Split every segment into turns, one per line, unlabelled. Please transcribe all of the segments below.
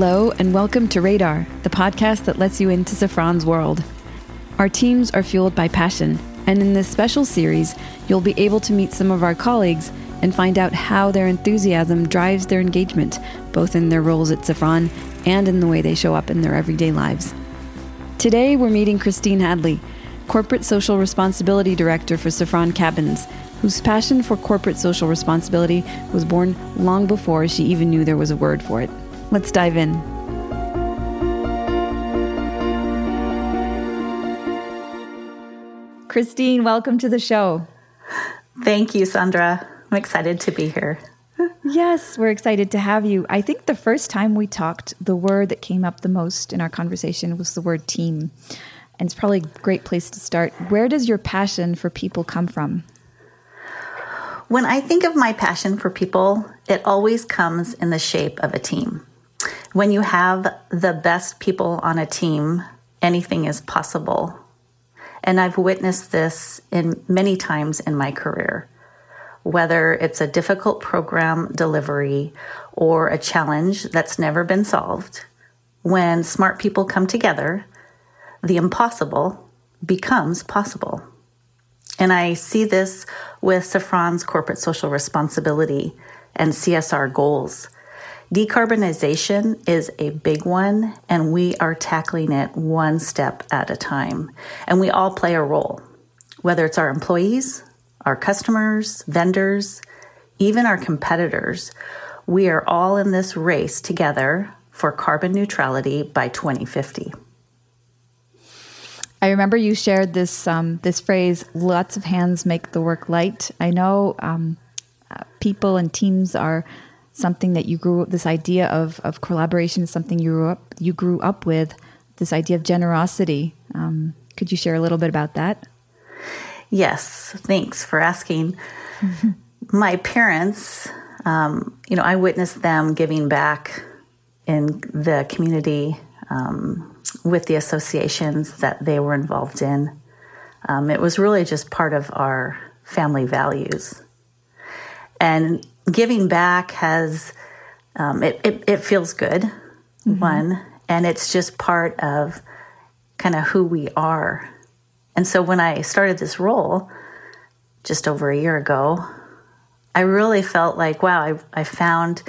Hello, and welcome to Radar, the podcast that lets you into Safran's world. Our teams are fueled by passion, and in this special series, you'll be able to meet some of our colleagues and find out how their enthusiasm drives their engagement, both in their roles at Safran and in the way they show up in their everyday lives. Today, we're meeting Christine Hadley, Corporate Social Responsibility Director for Safran Cabins, whose passion for corporate social responsibility was born long before she even knew there was a word for it. Let's dive in. Christine, welcome to the show.
Thank you, Sandra. I'm excited to be here.
Yes, we're excited to have you. I think the first time we talked, the word that came up the most in our conversation was the word team. And it's probably a great place to start. Where does your passion for people come from?
When I think of my passion for people, it always comes in the shape of a team. When you have the best people on a team, anything is possible. And I've witnessed this in many times in my career. Whether it's a difficult program delivery or a challenge that's never been solved, when smart people come together, the impossible becomes possible. And I see this with Safran's corporate social responsibility and CSR goals. Decarbonization is a big one, and we are tackling it one step at a time. And we all play a role, whether it's our employees, our customers, vendors, even our competitors. We are all in this race together for carbon neutrality by 2050.
I remember you shared this um, this phrase: "Lots of hands make the work light." I know um, uh, people and teams are something that you grew this idea of of collaboration is something you grew up you grew up with this idea of generosity. Um, could you share a little bit about that?
Yes thanks for asking. My parents um, you know i witnessed them giving back in the community um, with the associations that they were involved in. Um, it was really just part of our family values and giving back has um, it, it, it, feels good mm-hmm. one and it's just part of kind of who we are and so when i started this role just over a year ago i really felt like wow i, I found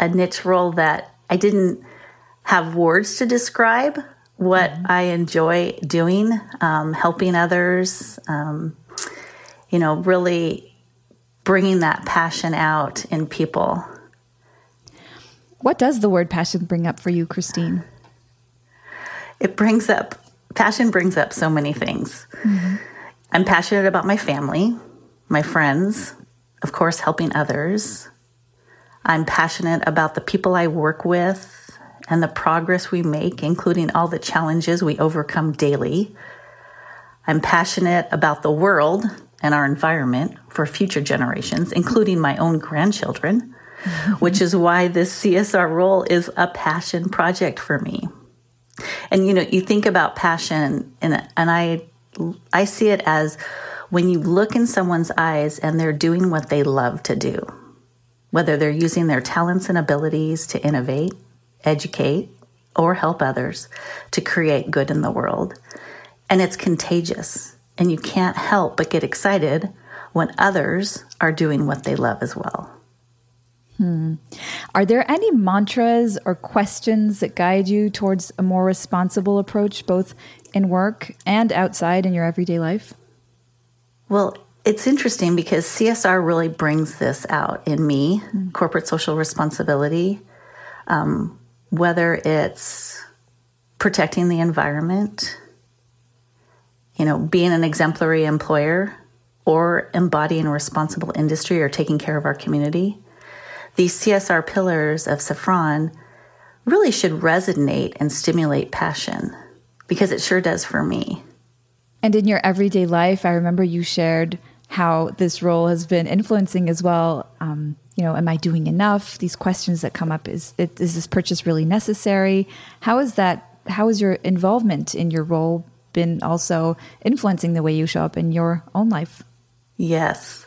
a niche role that i didn't have words to describe what mm-hmm. i enjoy doing um, helping others um, you know really bringing that passion out in people.
What does the word passion bring up for you, Christine?
It brings up, passion brings up so many things. Mm-hmm. I'm passionate about my family, my friends, of course, helping others. I'm passionate about the people I work with and the progress we make, including all the challenges we overcome daily. I'm passionate about the world and our environment for future generations, including my own grandchildren, which is why this CSR role is a passion project for me. And you know, you think about passion and and I I see it as when you look in someone's eyes and they're doing what they love to do. Whether they're using their talents and abilities to innovate, educate, or help others to create good in the world. And it's contagious and you can't help but get excited when others are doing what they love as well.
Hmm. Are there any mantras or questions that guide you towards a more responsible approach, both in work and outside in your everyday life?
Well, it's interesting because CSR really brings this out in me mm. corporate social responsibility, um, whether it's protecting the environment, you know, being an exemplary employer or embodying a responsible industry or taking care of our community. These CSR pillars of Safran really should resonate and stimulate passion because it sure does for me.
And in your everyday life, I remember you shared how this role has been influencing as well. Um, you know, am I doing enough? These questions that come up is is this purchase really necessary? How is that? How is your involvement in your role been also influencing the way you show up in your own life.
Yes.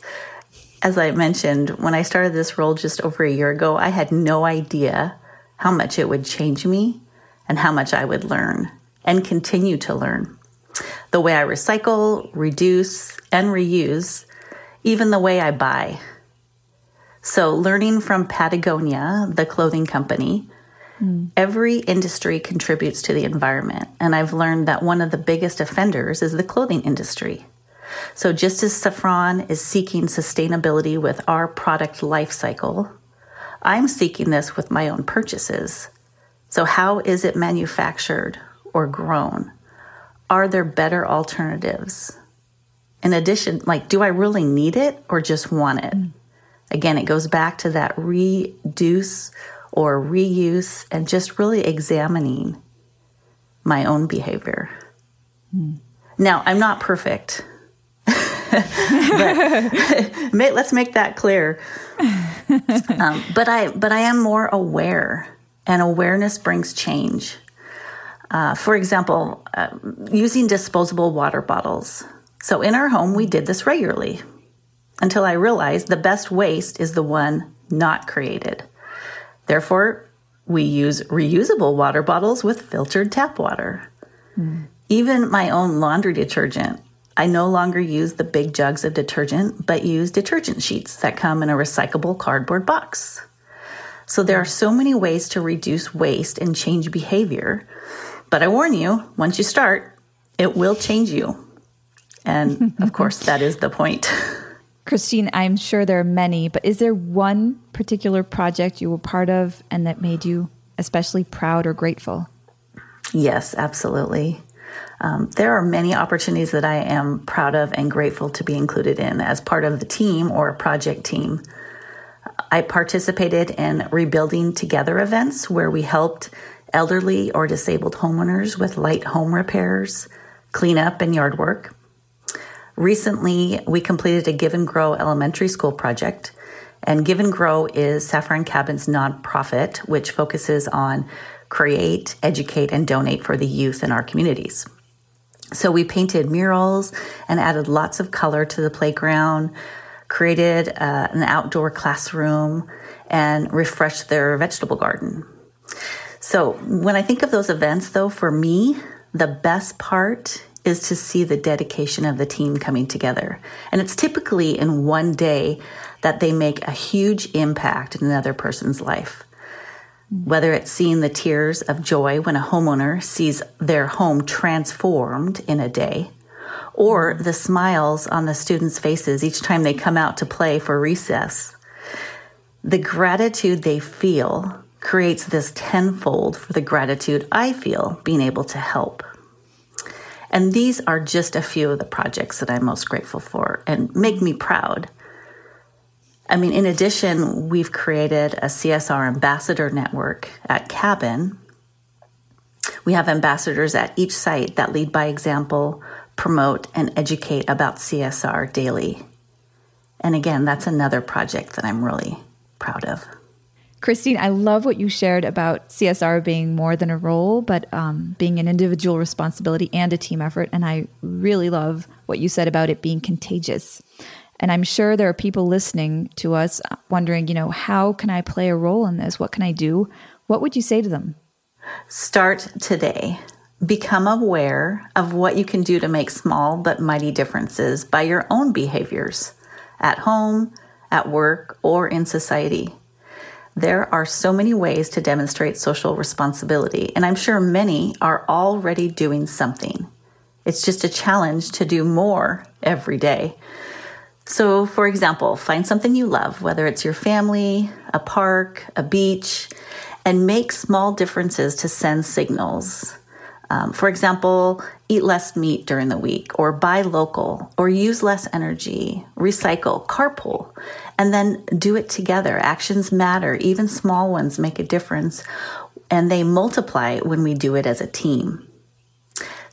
As I mentioned, when I started this role just over a year ago, I had no idea how much it would change me and how much I would learn and continue to learn. The way I recycle, reduce, and reuse, even the way I buy. So, learning from Patagonia, the clothing company, mm. every industry contributes to the environment. And I've learned that one of the biggest offenders is the clothing industry. So, just as Safran is seeking sustainability with our product life cycle, I'm seeking this with my own purchases. So, how is it manufactured or grown? Are there better alternatives? In addition, like, do I really need it or just want it? Mm. Again, it goes back to that reduce or reuse and just really examining my own behavior. Mm. Now, I'm not perfect. let's make that clear. Um, but I, but I am more aware, and awareness brings change. Uh, for example, uh, using disposable water bottles. So in our home, we did this regularly until I realized the best waste is the one not created. Therefore, we use reusable water bottles with filtered tap water. Mm. Even my own laundry detergent, I no longer use the big jugs of detergent, but use detergent sheets that come in a recyclable cardboard box. So there are so many ways to reduce waste and change behavior. But I warn you, once you start, it will change you. And of course, that is the point.
Christine, I'm sure there are many, but is there one particular project you were part of and that made you especially proud or grateful?
Yes, absolutely. Um, there are many opportunities that I am proud of and grateful to be included in as part of the team or project team. I participated in Rebuilding Together events where we helped elderly or disabled homeowners with light home repairs, cleanup, and yard work. Recently, we completed a Give and Grow elementary school project. And Give and Grow is Safran Cabin's nonprofit, which focuses on create, educate, and donate for the youth in our communities. So we painted murals and added lots of color to the playground, created uh, an outdoor classroom, and refreshed their vegetable garden. So when I think of those events, though, for me, the best part is to see the dedication of the team coming together. And it's typically in one day that they make a huge impact in another person's life. Whether it's seeing the tears of joy when a homeowner sees their home transformed in a day, or the smiles on the students' faces each time they come out to play for recess. The gratitude they feel creates this tenfold for the gratitude I feel being able to help. And these are just a few of the projects that I'm most grateful for and make me proud. I mean, in addition, we've created a CSR ambassador network at Cabin. We have ambassadors at each site that lead by example, promote, and educate about CSR daily. And again, that's another project that I'm really proud of.
Christine, I love what you shared about CSR being more than a role, but um, being an individual responsibility and a team effort. And I really love what you said about it being contagious. And I'm sure there are people listening to us wondering, you know, how can I play a role in this? What can I do? What would you say to them?
Start today. Become aware of what you can do to make small but mighty differences by your own behaviors at home, at work, or in society. There are so many ways to demonstrate social responsibility, and I'm sure many are already doing something. It's just a challenge to do more every day. So, for example, find something you love, whether it's your family, a park, a beach, and make small differences to send signals. Um, for example, eat less meat during the week, or buy local, or use less energy, recycle, carpool, and then do it together. Actions matter, even small ones make a difference, and they multiply when we do it as a team.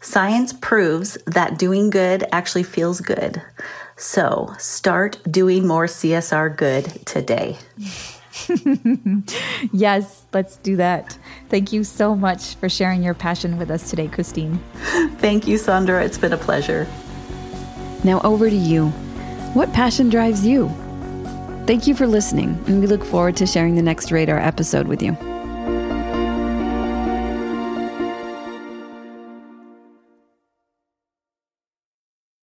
Science proves that doing good actually feels good. So start doing more CSR good today.
yes, let's do that. Thank you so much for sharing your passion with us today, Christine.
Thank you, Sandra. It's been a pleasure.
Now over to you. What passion drives you? Thank you for listening, and we look forward to sharing the next Radar episode with you.